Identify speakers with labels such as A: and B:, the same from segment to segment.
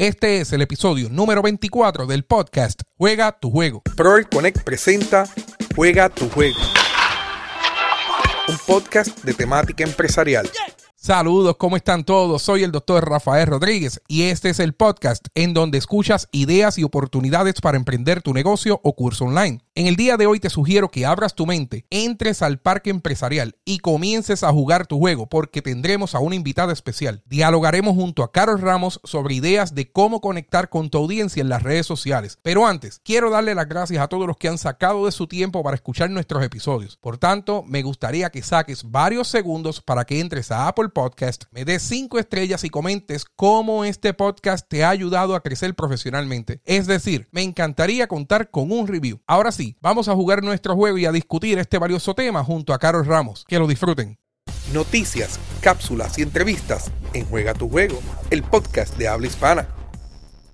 A: Este es el episodio número 24 del podcast Juega tu juego.
B: Proel Connect presenta Juega tu juego. Un podcast de temática empresarial.
A: Saludos, ¿cómo están todos? Soy el doctor Rafael Rodríguez y este es el podcast en donde escuchas ideas y oportunidades para emprender tu negocio o curso online. En el día de hoy te sugiero que abras tu mente, entres al parque empresarial y comiences a jugar tu juego porque tendremos a una invitada especial. Dialogaremos junto a Carol Ramos sobre ideas de cómo conectar con tu audiencia en las redes sociales. Pero antes, quiero darle las gracias a todos los que han sacado de su tiempo para escuchar nuestros episodios. Por tanto, me gustaría que saques varios segundos para que entres a Apple Podcast, me des cinco estrellas y comentes cómo este podcast te ha ayudado a crecer profesionalmente. Es decir, me encantaría contar con un review. Ahora sí, vamos a jugar nuestro juego y a discutir este valioso tema junto a Carol Ramos. Que lo disfruten.
B: Noticias, cápsulas y entrevistas en Juega tu Juego, el podcast de habla hispana.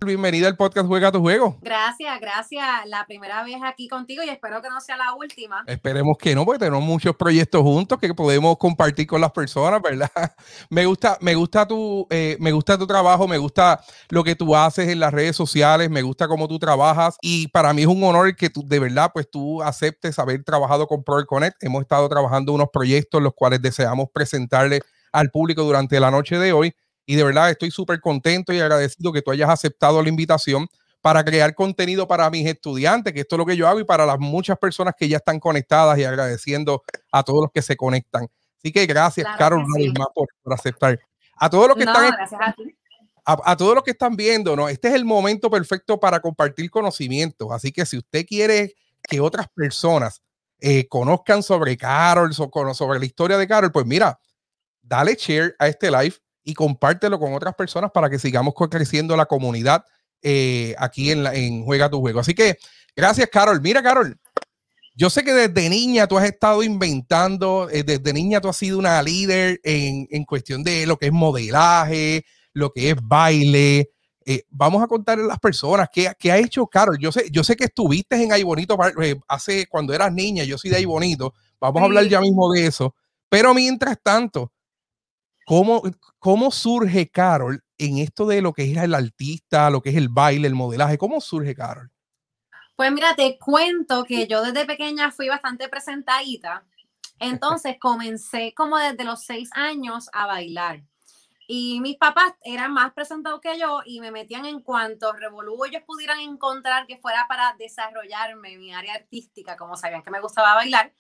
A: Bienvenida al podcast Juega tu Juego.
C: Gracias, gracias. La primera vez aquí contigo y espero que no sea la última.
A: Esperemos que no, porque tenemos muchos proyectos juntos que podemos compartir con las personas, ¿verdad? Me gusta, me gusta tu, eh, me gusta tu trabajo, me gusta lo que tú haces en las redes sociales, me gusta cómo tú trabajas y para mí es un honor que tú, de verdad, pues tú aceptes haber trabajado con Pro Connect. Hemos estado trabajando unos proyectos los cuales deseamos presentarle al público durante la noche de hoy y de verdad estoy súper contento y agradecido que tú hayas aceptado la invitación para crear contenido para mis estudiantes, que esto es lo que yo hago y para las muchas personas que ya están conectadas y agradeciendo a todos los que se conectan. Así que gracias, Carol, por, aceptar. A todos los que están a, todos los que están viendo, ¿no? Este es el momento perfecto para compartir conocimientos. Así que si usted quiere que otras personas eh, conozcan sobre Carol, sobre la historia de Carol, pues mira, dale share a este live y compártelo con otras personas para que sigamos creciendo la comunidad eh, aquí en, en Juega tu Juego. Así que gracias, Carol. Mira, Carol, yo sé que desde niña tú has estado inventando, eh, desde niña tú has sido una líder en, en, cuestión de lo que es modelaje, lo que es baile. Eh, vamos a contarle a las personas qué, qué, ha hecho Carol. Yo sé, yo sé que estuviste en Ay Bonito hace cuando eras niña, yo soy de Ay Bonito. Vamos a hablar ya mismo de eso. Pero mientras tanto, ¿Cómo, ¿Cómo surge Carol en esto de lo que es el artista, lo que es el baile, el modelaje? ¿Cómo surge Carol?
C: Pues mira, te cuento que yo desde pequeña fui bastante presentadita. Entonces comencé como desde los seis años a bailar. Y mis papás eran más presentados que yo y me metían en cuanto revolú ellos pudieran encontrar que fuera para desarrollarme mi área artística, como sabían que me gustaba bailar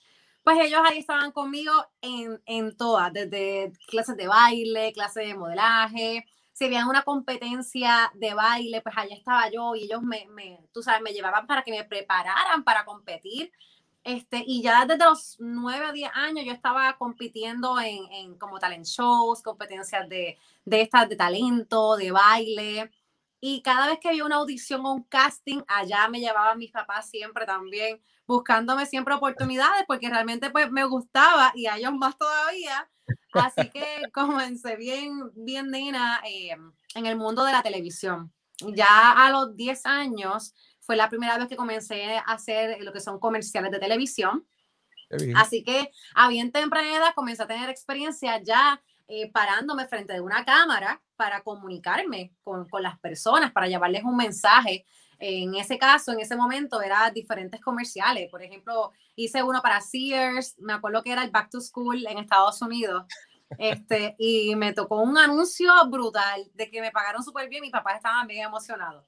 C: pues ellos ahí estaban conmigo en, en todas, desde clases de baile, clases de modelaje, si había una competencia de baile, pues allá estaba yo y ellos me, me, tú sabes, me llevaban para que me prepararan para competir. Este, y ya desde los 9 a 10 años yo estaba compitiendo en, en como talent shows, competencias de, de estas de talento, de baile. Y cada vez que había una audición o un casting, allá me llevaban mis papás siempre también buscándome siempre oportunidades porque realmente pues me gustaba y a ellos más todavía. Así que comencé bien, bien nena eh, en el mundo de la televisión. Ya a los 10 años fue la primera vez que comencé a hacer lo que son comerciales de televisión. Así que a bien temprana edad comencé a tener experiencia ya eh, parándome frente de una cámara para comunicarme con, con, las personas, para llevarles un mensaje en ese caso, en ese momento, era diferentes comerciales. Por ejemplo, hice uno para Sears, me acuerdo que era el Back to School en Estados Unidos. Este, y me tocó un anuncio brutal de que me pagaron súper bien. Mi papá estaba bien emocionado.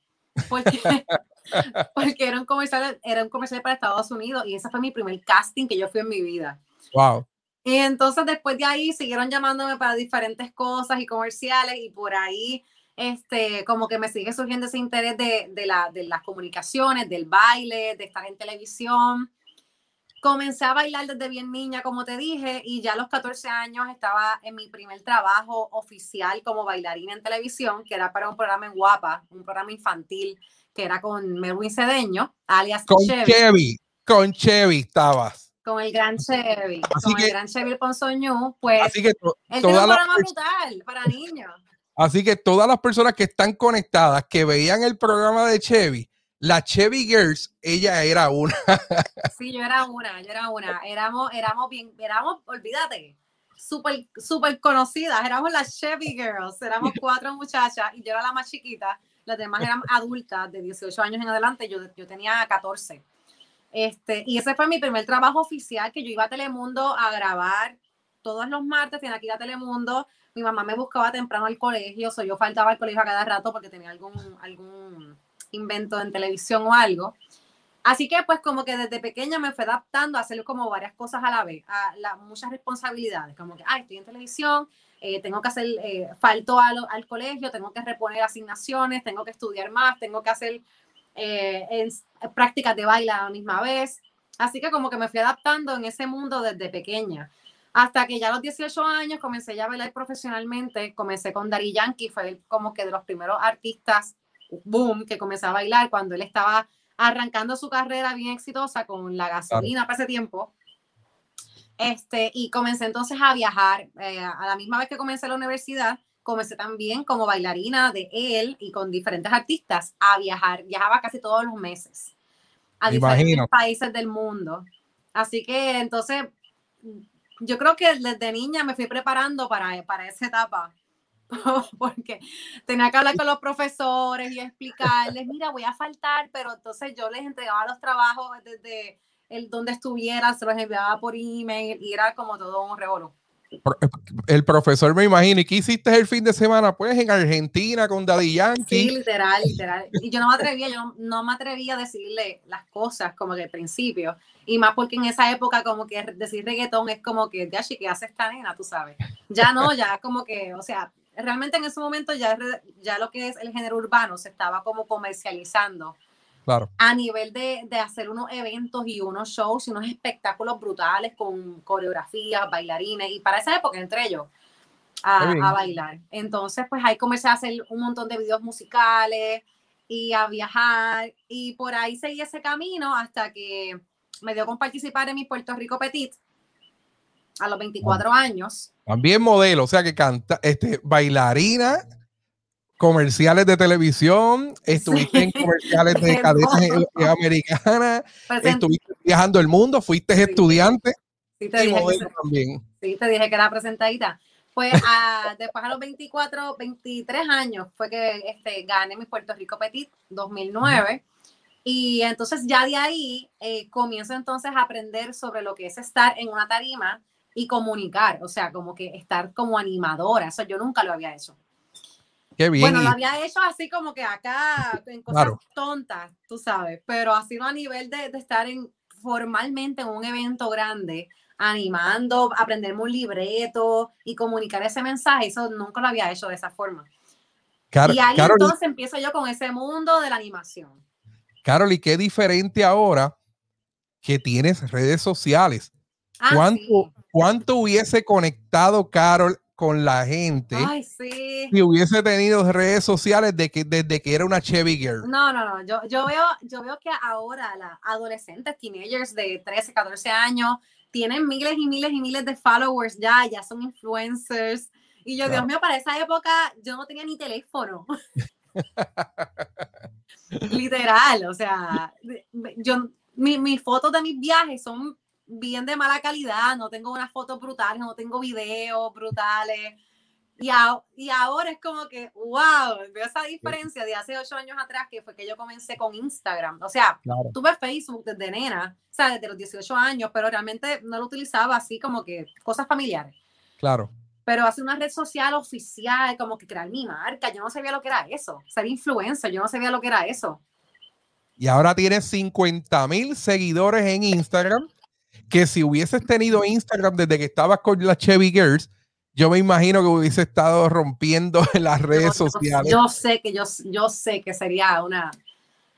C: Porque, porque era, un comercial, era un comercial para Estados Unidos y ese fue mi primer casting que yo fui en mi vida.
A: Wow.
C: Y entonces después de ahí siguieron llamándome para diferentes cosas y comerciales y por ahí este, como que me sigue surgiendo ese interés de, de, la, de las comunicaciones, del baile, de estar en televisión. Comencé a bailar desde bien niña, como te dije, y ya a los 14 años estaba en mi primer trabajo oficial como bailarina en televisión, que era para un programa en Guapa, un programa infantil, que era con Merwin Cedeño, alias
A: con Chevy. Con Chevy estabas.
C: Con el gran Chevy, con el gran Chevy Ponzoñú, pues
A: Así que
C: él un programa brutal para niños.
A: Así que todas las personas que están conectadas, que veían el programa de Chevy, la Chevy Girls, ella era una.
C: sí, yo era una, yo era una. Éramos, éramos bien, éramos, olvídate, súper, súper conocidas. Éramos las Chevy Girls, éramos cuatro muchachas y yo era la más chiquita. las demás eran adultas de 18 años en adelante, yo, yo tenía 14. Este, y ese fue mi primer trabajo oficial, que yo iba a Telemundo a grabar todos los martes, tenía que ir a Telemundo, mi mamá me buscaba temprano al colegio, o yo faltaba al colegio a cada rato porque tenía algún, algún invento en televisión o algo. Así que pues como que desde pequeña me fue adaptando a hacer como varias cosas a la vez, a la, muchas responsabilidades, como que, ay, estoy en televisión, eh, tengo que hacer, eh, falto al, al, colegio, tengo que reponer asignaciones, tengo que estudiar más, tengo que hacer eh, prácticas de baile a la misma vez. Así que como que me fui adaptando en ese mundo desde pequeña. Hasta que ya a los 18 años comencé ya a bailar profesionalmente, comencé con Dari Yankee, fue como que de los primeros artistas, boom, que comencé a bailar cuando él estaba arrancando su carrera bien exitosa con la gasolina para ese tiempo. Este, y comencé entonces a viajar. Eh, a la misma vez que comencé la universidad, comencé también como bailarina de él y con diferentes artistas a viajar. Viajaba casi todos los meses a diferentes países del mundo. Así que entonces, yo creo que desde niña me fui preparando para, para esa etapa porque tenía que hablar con los profesores y explicarles, mira, voy a faltar, pero entonces yo les entregaba los trabajos desde el donde estuviera, se los enviaba por email y era como todo un revolú.
A: El profesor me imagino, ¿y qué hiciste el fin de semana? Pues en Argentina con Daddy Yankee.
C: Sí, literal, literal. Y yo no me atrevía, yo no, me atrevía a decirle las cosas como que al principio. Y más porque en esa época como que decir reggaetón es como que, ya, ¿qué hace esta nena? Tú sabes. Ya no, ya como que, o sea, realmente en ese momento ya, ya lo que es el género urbano se estaba como comercializando.
A: Claro.
C: A nivel de, de, hacer unos eventos y unos shows y unos espectáculos brutales con coreografías, bailarines, y para esa época entré yo a, a, bailar. Entonces, pues ahí comencé a hacer un montón de videos musicales y a viajar, y por ahí seguí ese camino hasta que me dio con participar en mi Puerto Rico Petit, a los 24 años.
A: También modelo, o sea que canta, este, bailarina, comerciales de televisión, estuviste en comerciales de cadenas americanas, estuviste viajando el mundo, fuiste estudiante.
C: Sí, te dije que, también. Sí, te dije que era presentadita. Pues después a los 24, 23 años fue que este, gané mi Puerto Rico Petit 2009. Y entonces ya de ahí eh, comienzo entonces a aprender sobre lo que es estar en una tarima y comunicar, o sea, como que estar como animadora, eso yo nunca lo había hecho.
A: Qué bien.
C: Bueno, lo había hecho así como que acá, en cosas tontas, tú sabes, pero así no a nivel de, de, estar en, formalmente en un evento grande, animando, aprenderme un libreto y comunicar ese mensaje, eso nunca lo había hecho de esa forma. y ahí entonces empiezo yo con ese mundo de la animación.
A: Carol, ¿y qué diferente ahora que tienes redes sociales? Ah, ¿Cuánto, ¿Cuánto hubiese conectado Carol con la gente si hubiese tenido redes sociales de que, desde que era una Chevy Girl?
C: No, no, no. Yo, yo, veo, yo veo que ahora las adolescentes, teenagers de 13, 14 años, tienen miles y miles y miles de followers ya, ya son influencers. Y yo, Dios mío, para esa época yo no tenía ni teléfono. Literal, o sea, yo, mis fotos de mis viajes son bien de mala calidad, no tengo unas fotos brutales, no tengo videos brutales. Y, y ahora es como que, wow, veo esa diferencia de hace ocho años atrás, que fue que yo comencé con Instagram. O sea, tuve Facebook desde nena, o sea, desde los 18 años, pero realmente no lo utilizaba así como que cosas familiares.
A: Claro.
C: Pero hace una red social oficial, como que crear mi marca, yo no sabía lo que era eso. Ser influencer, yo no sabía lo que era eso.
A: Y ahora tienes 50 mil seguidores en Instagram que si hubieses tenido Instagram desde que estabas con las Chevy Girls, yo me imagino que hubiese estado rompiendo en las redes sociales.
C: Yo sé que yo, yo sé que sería una,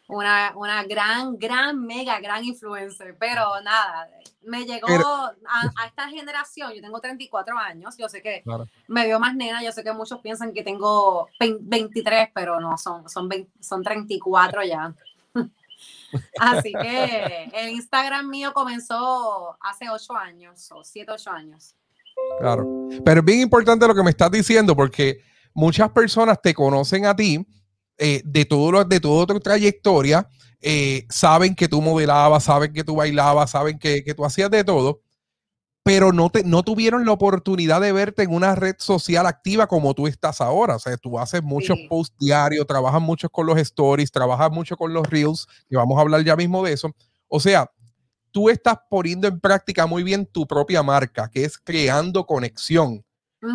C: una, una gran, gran, mega, gran influencer, pero nada, me llegó a, esta generación, yo tengo 34 años, yo sé que me veo más nena, yo sé que muchos piensan que tengo 23, pero no, son, son, son 34 ya. Así que el Instagram mío comenzó hace ocho años o siete, ocho años.
A: Claro. Pero es bien importante lo que me estás diciendo porque muchas personas te conocen a ti eh, de, todo de toda tu trayectoria, eh, saben que tú modelabas, saben que tú bailabas, saben que, que tú hacías de todo, pero no, te, no tuvieron la oportunidad de verte en una red social activa como tú estás ahora. O sea, tú haces muchos posts diarios, trabajas mucho con los stories, trabajas mucho con los reels, y vamos a hablar ya mismo de eso. O sea, tú estás poniendo en práctica muy bien tu propia marca, que es creando conexión.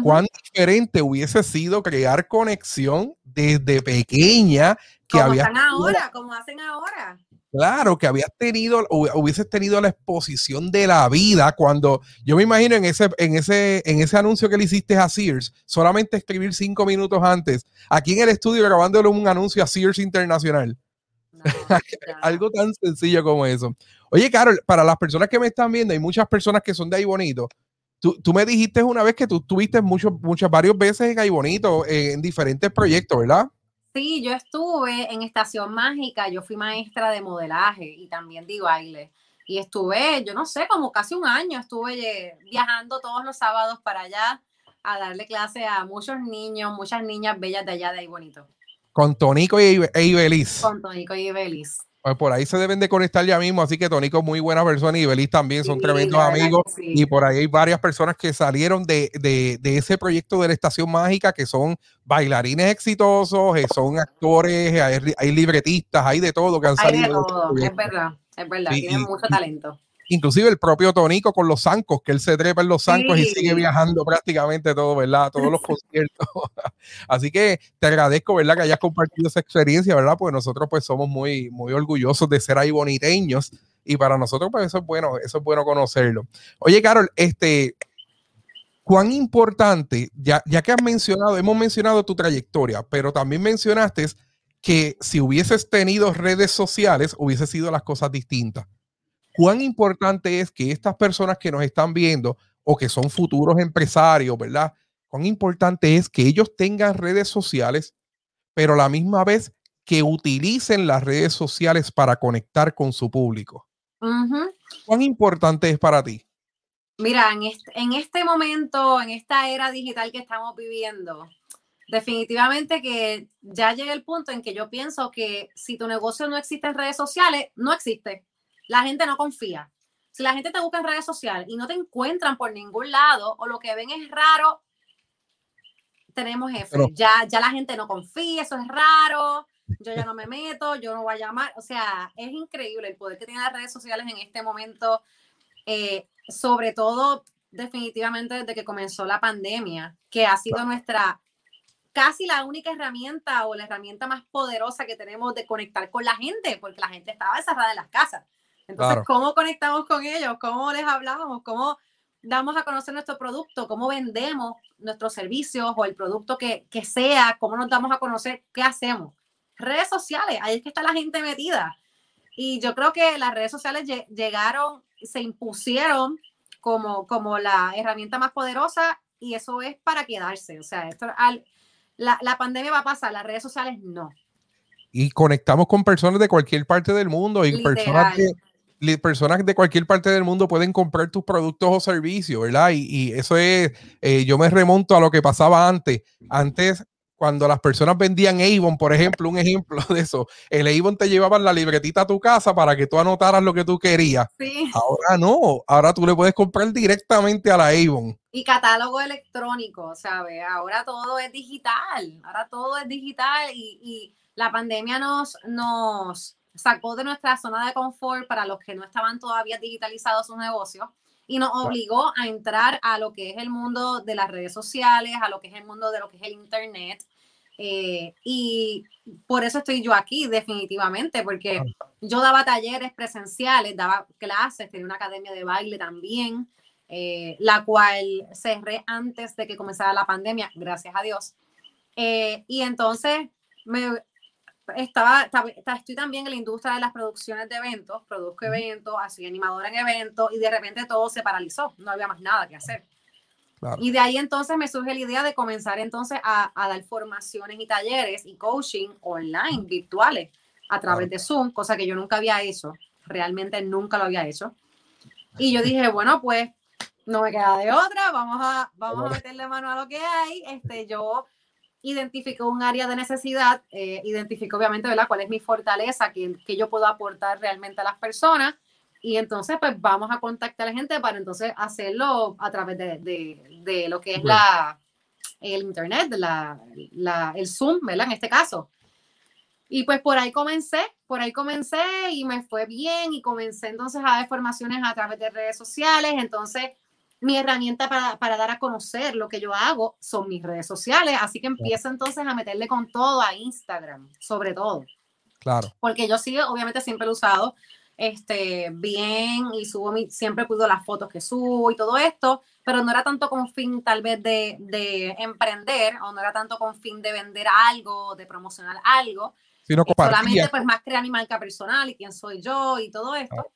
A: ¿Cuán diferente hubiese sido crear conexión desde pequeña
C: que como había... ahora, como hacen ahora.
A: Claro, que habías tenido, hubieses tenido la exposición de la vida cuando yo me imagino en ese, en ese, en ese anuncio que le hiciste a Sears, solamente escribir cinco minutos antes, aquí en el estudio grabándole un anuncio a Sears Internacional. Algo tan sencillo como eso. Oye, Carol, para las personas que me están viendo, hay muchas personas que son de ahí bonito. Tú, tú me dijiste una vez que tú tuviste muchos, muchas, varias veces en ahí bonito, en diferentes proyectos, ¿verdad?
C: Sí, yo estuve en Estación Mágica, yo fui maestra de modelaje y también de baile. Y estuve, yo no sé, como casi un año, estuve viajando todos los sábados para allá a darle clase a muchos niños, muchas niñas bellas de allá de ahí bonito.
A: Con Tonico y Ibeliz.
C: Con Tonico y Ibeliz.
A: Pues por ahí se deben de conectar ya mismo, así que Tonico es muy buena persona y Belis también son tremendos amigos. Y por ahí hay varias personas que salieron de, ese proyecto de la Estación Mágica, que son bailarines exitosos, eh, son actores, hay, libretistas, hay de todo que han salido.
C: De todo, es verdad, es verdad, tienen mucho talento
A: inclusive el propio Tonico con los zancos, que él se trepa en los zancos y sigue viajando prácticamente todo, ¿verdad? Todos los conciertos. Así que te agradezco, ¿verdad? Que hayas compartido esa experiencia, ¿verdad? Pues nosotros pues somos muy, muy orgullosos de ser ahí boniteños y para nosotros pues eso es bueno, eso es bueno conocerlo. Oye, Carol, este, cuán importante, ya, ya que has mencionado, hemos mencionado tu trayectoria, pero también mencionaste que si hubieses tenido redes sociales, hubiese sido las cosas distintas cuán importante es que estas personas que nos están viendo o que son futuros empresarios, ¿verdad? Cuán importante es que ellos tengan redes sociales, pero a la misma vez que utilicen las redes sociales para conectar con su público. ¿Cuán importante es para ti?
C: Mira, en este, en este momento, en esta era digital que estamos viviendo, definitivamente que ya llega el punto en que yo pienso que si tu negocio no existe en redes sociales, no existe la gente no confía. Si la gente te busca en redes sociales y no te encuentran por ningún lado o lo que ven es raro, tenemos F. ya, ya la gente no confía, eso es raro, yo ya no me meto, yo no voy a llamar. O sea, es increíble el poder que tienen las redes sociales en este momento, eh, sobre todo definitivamente desde que comenzó la pandemia, que ha sido nuestra casi la única herramienta o la herramienta más poderosa que tenemos de conectar con la gente, porque la gente estaba encerrada en las casas. Entonces, ¿cómo conectamos con ellos? ¿Cómo les hablamos? ¿Cómo damos a conocer nuestro producto? ¿Cómo vendemos nuestros servicios o el producto que, que sea? ¿Cómo nos damos a conocer? ¿Qué hacemos? Redes sociales, ahí es que está la gente metida. Y yo creo que las redes sociales llegaron, se impusieron como, como la herramienta más poderosa y eso es para quedarse. O sea, esto, al, la, la pandemia va a pasar, las redes sociales no.
A: Y conectamos con personas de cualquier parte del mundo y personas que personas de cualquier parte del mundo pueden comprar tus productos o servicios, ¿verdad? Y, eso es, eh, yo me remonto a lo que pasaba antes. Antes, cuando las personas vendían Avon, por ejemplo, un ejemplo de eso, el Avon te llevaba la libretita a tu casa para que tú anotaras lo que tú querías.
C: Sí.
A: Ahora no, ahora tú le puedes comprar directamente a la Avon.
C: Y catálogo electrónico, ¿sabes? Ahora todo es digital, ahora todo es digital y, y la pandemia nos, nos sacó de nuestra zona de confort para los que no estaban todavía digitalizados sus negocios y nos obligó a entrar a lo que es el mundo de las redes sociales, a lo que es el mundo de lo que es el Internet. Eh, y por eso estoy yo aquí, definitivamente, porque yo daba talleres presenciales, daba clases, tenía una academia de baile también, eh, la cual cerré antes de que comenzara la pandemia, gracias a Dios. Eh, y entonces me, estaba, estoy también en la industria de las producciones de eventos, produzco eventos, así animadora en eventos y de repente todo se paralizó, no había más nada que hacer. Y de ahí entonces me surge la idea de comenzar entonces a, dar formaciones y talleres y coaching online, virtuales, a través de Zoom, cosa que yo nunca había hecho, realmente nunca lo había hecho. Y yo dije, bueno, pues no me queda de otra, vamos a, vamos a meterle mano a lo que hay. Este, yo identifico un área de necesidad, eh, identifico obviamente ¿verdad? cuál es mi fortaleza, que, que yo puedo aportar realmente a las personas y entonces pues vamos a contactar a la gente para entonces hacerlo a través de, de, de lo que es la, el internet, la, la, el Zoom, ¿verdad? En este caso. Y pues por ahí comencé, por ahí comencé y me fue bien y comencé entonces a dar formaciones a través de redes sociales. Entonces mi herramienta para, para, dar a conocer lo que yo hago son mis redes sociales. Así que empiezo entonces a meterle con todo a Instagram, sobre todo.
A: Claro.
C: Porque yo sí, obviamente siempre lo he usado este, bien y subo mi, siempre cuido las fotos que subo y todo esto, pero no era tanto con fin tal vez de, de emprender o no era tanto con fin de vender algo, de promocionar algo,
A: sino
C: solamente pues más crear mi marca personal y quién soy yo y todo esto.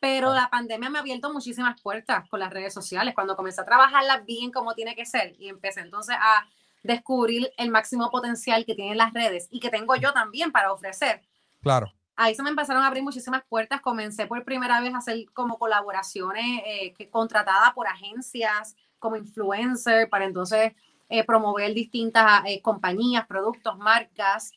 C: Pero la pandemia me ha abierto muchísimas puertas con las redes sociales. Cuando comencé a trabajarlas bien como tiene que ser y empecé entonces a descubrir el máximo potencial que tienen las redes y que tengo yo también para ofrecer.
A: Claro.
C: Ahí se me empezaron a abrir muchísimas puertas. Comencé por primera vez a hacer como colaboraciones eh, que, contratada por agencias como influencer para entonces eh, promover distintas eh, compañías, productos, marcas,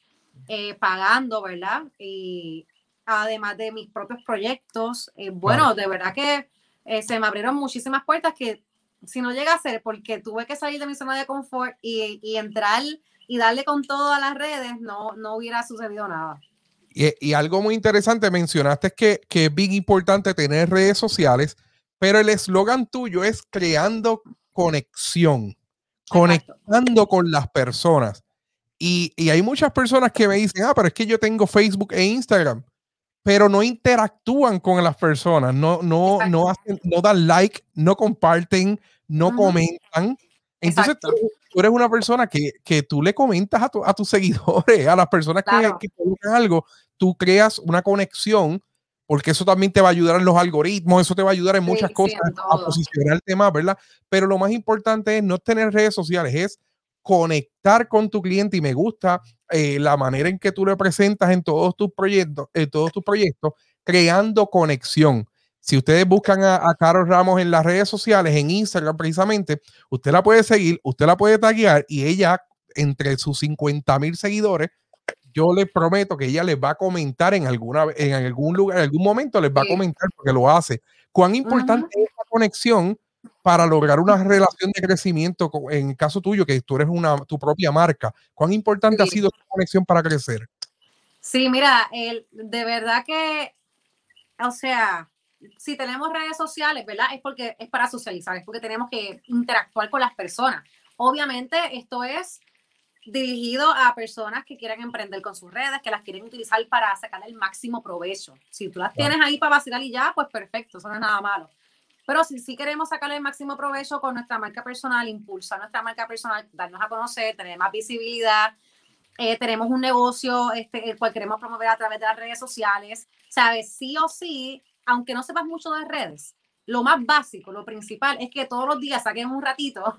C: pagando, ¿verdad? Y además de mis propios proyectos. Eh, bueno, de verdad que eh, se me abrieron muchísimas puertas que si no llega a ser porque tuve que salir de mi zona de confort y, y entrar y darle con todo a las redes, no, no hubiera sucedido nada.
A: Y, y algo muy interesante, mencionaste que, que es bien importante tener redes sociales, pero el eslogan tuyo es creando conexión, conectando con las personas. Y, y, hay muchas personas que me dicen, ah, pero es que yo tengo Facebook e Instagram pero no interactúan con las personas, no, no, no, hacen, no dan like, no comparten, no comentan. Entonces tú, eres una persona que, que tú le comentas a, a, tus seguidores, a las personas que, que publican algo, tú creas una conexión, porque eso también te va a ayudar en los algoritmos, eso te va a ayudar en muchas cosas, a posicionar el tema, ¿verdad? Pero lo más importante es no tener redes sociales, es conectar con tu cliente y me gusta eh, la manera en que tú le presentas en todos tus proyectos, en todos tus proyectos, creando conexión. Si ustedes buscan a, a Carol Ramos en las redes sociales, en Instagram precisamente, usted la puede seguir, usted la puede taguear y ella, entre sus 50 mil seguidores, yo les prometo que ella les va a comentar en alguna en algún lugar, en algún momento les va a comentar porque lo hace. Cuán importante es esa conexión para lograr una relación de crecimiento, en el caso tuyo, que tú eres una, tu propia marca, ¿cuán importante ha sido esa conexión para crecer?
C: Sí, mira, el, de verdad que, o sea, si tenemos redes sociales, ¿verdad? Es porque es para socializar, es porque tenemos que interactuar con las personas. Obviamente, esto es dirigido a personas que quieren emprender con sus redes, que las quieren utilizar para sacar el máximo provecho. Si tú las tienes ahí para vacilar y ya, pues perfecto, eso no es nada malo. Pero si sí queremos sacarle el máximo provecho con nuestra marca personal, impulsar nuestra marca personal, darnos a conocer, tener más visibilidad, eh, tenemos un negocio este, el cual queremos promover a través de las redes sociales, ¿sabes? Sí o sí, aunque no sepas mucho de redes, lo más básico, lo principal es que todos los días saquen un ratito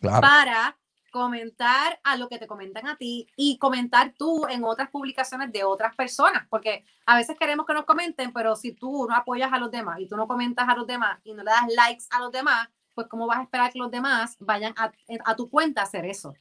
C: para comentar a lo que te comentan a ti y comentar tú en otras publicaciones de otras personas, porque a veces queremos que nos comenten, pero si tú no apoyas a los demás y tú no comentas a los demás y no le das likes a los demás, pues ¿cómo vas a esperar que los demás vayan a, a tu cuenta a hacer eso?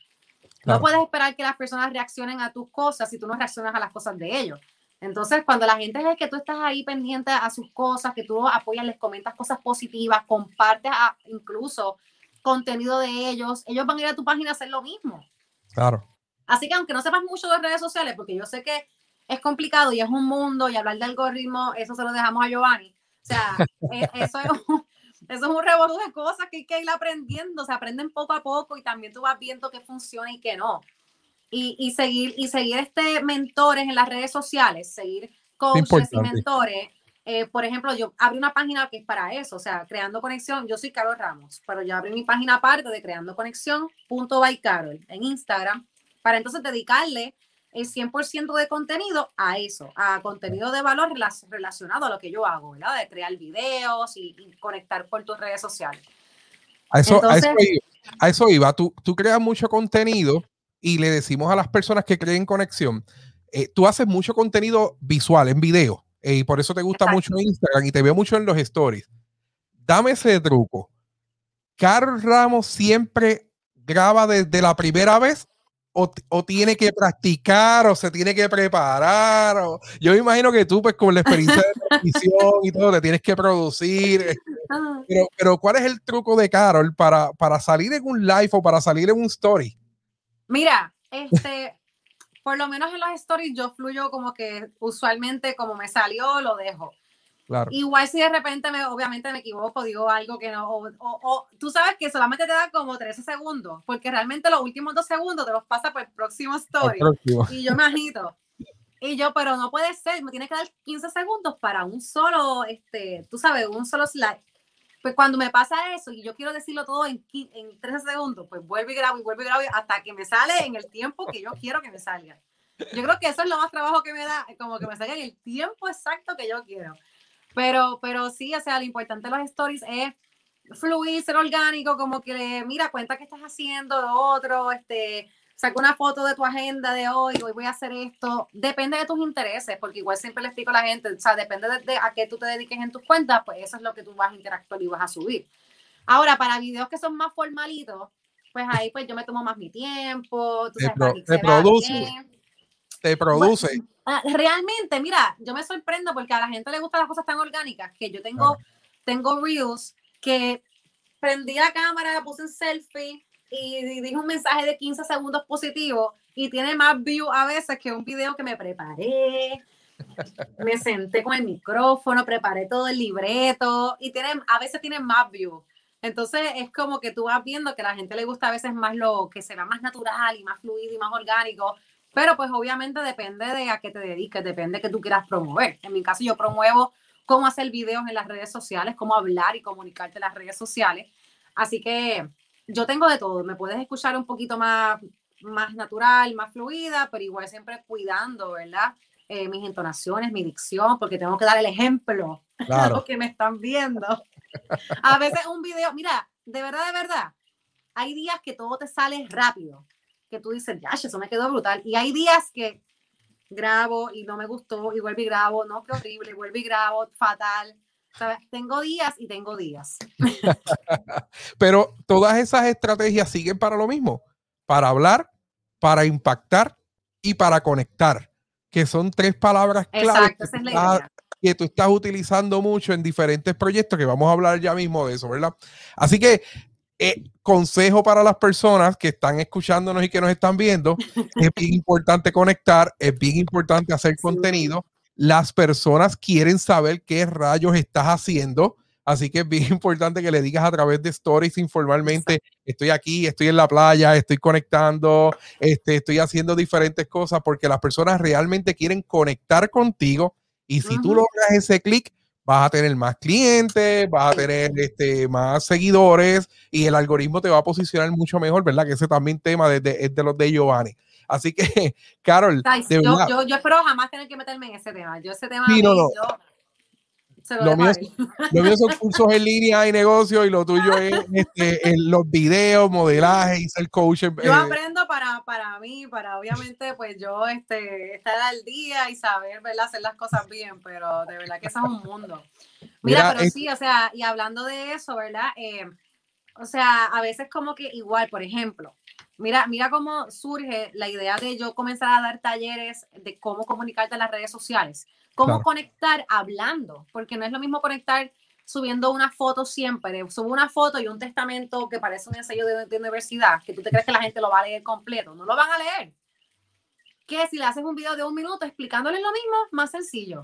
C: No puedes esperar que las personas reaccionen a tus cosas si tú no reaccionas a las cosas de ellos. Entonces, cuando la gente ve que tú estás ahí pendiente a sus cosas, que tú apoyas, les comentas cosas positivas, compartes a, incluso contenido de ellos, ellos van a ir a tu página a hacer lo mismo.
A: Claro.
C: Así que aunque no sepas mucho de redes sociales, porque yo sé que es complicado y es un mundo y hablar de algoritmo, eso se lo dejamos a Giovanni. O sea, e, eso es un, eso es un revolú de cosas que hay que ir aprendiendo, se aprenden poco a poco y también tú vas viendo qué funciona y qué no. Y, y seguir, y seguir este mentores en las redes sociales, seguir coaches y mentores eh, por ejemplo, yo abrí una página que es para eso, o sea, creando conexión. Yo soy Carol Ramos, pero yo abrí mi página aparte de creando conexión punto by Carol en Instagram para entonces dedicarle el 100% de contenido a eso, a contenido de valor relacionado a lo que yo hago, ¿verdad? De crear videos y, conectar por tus redes sociales.
A: A eso, a eso iba. A eso iba. Tú, tú, creas mucho contenido y le decimos a las personas que creen conexión, eh, tú haces mucho contenido visual en video eh, y por eso te gusta mucho Instagram y te veo mucho en los stories. Dame ese truco. Carlos Ramos siempre graba desde la primera vez o, tiene que practicar o se tiene que preparar. O, yo me imagino que tú, pues con la experiencia de televisión y todo, te tienes que producir. Este, ah. Pero, pero ¿cuál es el truco de Carol para, para salir en un live o para salir en un story?
C: Mira, este, por lo menos en las stories yo fluyo como que usualmente como me salió, lo dejo. Igual si de repente, me, obviamente me equivoco, digo algo que no, o, tú sabes que solamente te da como 13 segundos, porque realmente los últimos dos segundos te los pasa por el próximo story. Y yo me agito. Y yo, pero no puede ser, me tiene que dar 15 segundos para un solo, este, tú sabes, un solo slide. Pues cuando me pasa eso y yo quiero decirlo todo en, en 13 segundos, pues vuelvo y grabo y vuelvo y grabo hasta que me sale en el tiempo que yo quiero que me salga. Yo creo que eso es lo más trabajo que me da, como que me salga en el tiempo exacto que yo quiero. Pero, pero sí, o sea, lo importante de los stories es fluir, ser orgánico, como que mira, cuenta qué estás haciendo, lo otro, este, saca una foto de tu agenda de hoy, hoy voy a hacer esto. Depende de tus intereses, porque igual siempre le explico a la gente, o sea, depende de, a qué tú te dediques en tus cuentas, pues eso es lo que tú vas a interactuar y vas a subir. Ahora, para videos que son más formalitos, pues ahí pues yo me tomo más mi tiempo, tú sabes,
A: te, produce, te produce.
C: Ah, realmente, mira, yo me sorprendo porque a la gente le gustan las cosas tan orgánicas que yo tengo, tengo reels que prendí la cámara, puse un selfie y dije un mensaje de 15 segundos positivo y tiene más view a veces que un video que me preparé. Me senté con el micrófono, preparé todo el libreto y tiene, a veces tiene más view. Entonces es como que tú vas viendo que a la gente le gusta a veces más lo que se más natural y más fluido y más orgánico pero pues obviamente depende de a qué te dediques, depende de qué tú quieras promover. En mi caso yo promuevo cómo hacer videos en las redes sociales, cómo hablar y comunicarte en las redes sociales. Así que yo tengo de todo. Me puedes escuchar un poquito más, más natural, más fluida, pero igual siempre cuidando, ¿verdad? Eh, mis entonaciones, mi dicción, porque tengo que dar el ejemplo a los que me están viendo. A veces un video, mira, de verdad, de verdad, hay días que todo te sale rápido que tú dices, ya, eso me quedó brutal. Y hay días que grabo y no me gustó y vuelvo y grabo, no, qué horrible, vuelvo y grabo, fatal. Tengo días y tengo días.
A: Pero todas esas estrategias siguen para lo mismo, para hablar, para impactar y para conectar, que son tres palabras clave que tú estás utilizando mucho en diferentes proyectos, que vamos a hablar ya mismo de eso, ¿verdad? Así que eh, consejo para las personas que están escuchándonos y que nos están viendo, es bien importante conectar, es bien importante hacer contenido. Las personas quieren saber qué rayos estás haciendo. Así que es bien importante que le digas a través de stories informalmente, estoy aquí, estoy en la playa, estoy conectando, este, estoy haciendo diferentes cosas porque las personas realmente quieren conectar contigo y si tú logras ese clic, vas a tener más clientes, vas a tener este, más seguidores y el algoritmo te va a posicionar mucho mejor, ¿verdad? Que ese también tema de, es de los de Giovanni. Así que, Carol.
C: yo, yo, espero jamás tener que meterme en ese tema. Yo ese tema. Sí, no, no.
A: lo, mío, son cursos en línea y negocios y lo tuyo es este, en los videos, modelaje y ser coach.
C: Yo eh. aprendo para, para mí, para obviamente pues yo este, estar al día y saber ¿verdad? hacer las cosas bien, pero de verdad que eso es un mundo. Mira, pero sí, o sea, y hablando de eso, ¿verdad? Eh, o sea, a veces como que igual, por ejemplo, mira, mira cómo surge la idea de yo comenzar a dar talleres de cómo comunicarte en las redes sociales. Cómo conectar hablando, porque no es lo mismo conectar subiendo una foto siempre, subo una foto y un testamento que parece un ensayo de, universidad, que tú te crees que la gente lo va a leer completo, no lo van a leer. Que si le haces un video de un minuto explicándole lo mismo, más sencillo.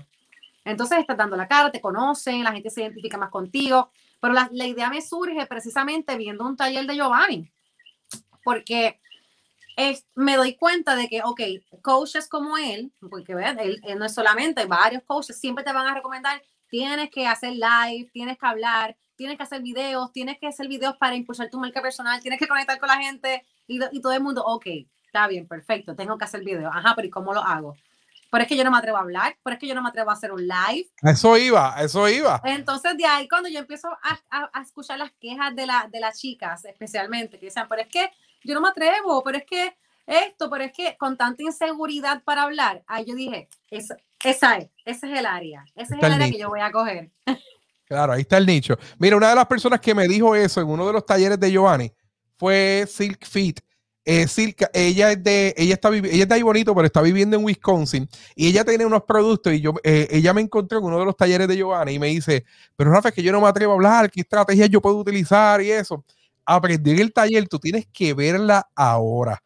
C: Entonces estás dando la cara, te conocen, la gente se identifica más contigo, pero la, la idea me surge precisamente viendo un taller de Giovanni, porque me doy cuenta de que, ok, coaches como él, porque vean, él, no es solamente, varios coaches siempre te van a recomendar, tienes que hacer live, tienes que hablar, tienes que hacer videos, tienes que hacer videos para impulsar tu marca personal, tienes que conectar con la gente y, y todo el mundo, ok, está bien, perfecto, tengo que hacer videos, ajá, pero ¿y cómo lo hago? Pero es que yo no me atrevo a hablar, pero es que yo no me atrevo a hacer un live.
A: Eso iba, eso iba.
C: Entonces de ahí cuando yo empiezo a, a, a escuchar las quejas de, la, de las chicas, especialmente, que dicen, pero es que yo no me atrevo, pero es que esto, pero es que con tanta inseguridad para hablar, ahí yo dije, esa, esa es, ese es el área, ese es el, área que yo voy a coger.
A: Claro, ahí está el nicho. Mira, una de las personas que me dijo eso en uno de los talleres de Giovanni fue Silk Fit. Eh, Silka, ella es de, ella está ella es de ahí bonito, pero está viviendo en Wisconsin y ella tiene unos productos y yo, eh, ella me encontró en uno de los talleres de Giovanna y me dice, pero Rafa, es que yo no me atrevo a hablar, qué estrategias yo puedo utilizar y eso. Aprendí en el taller, tú tienes que verla ahora.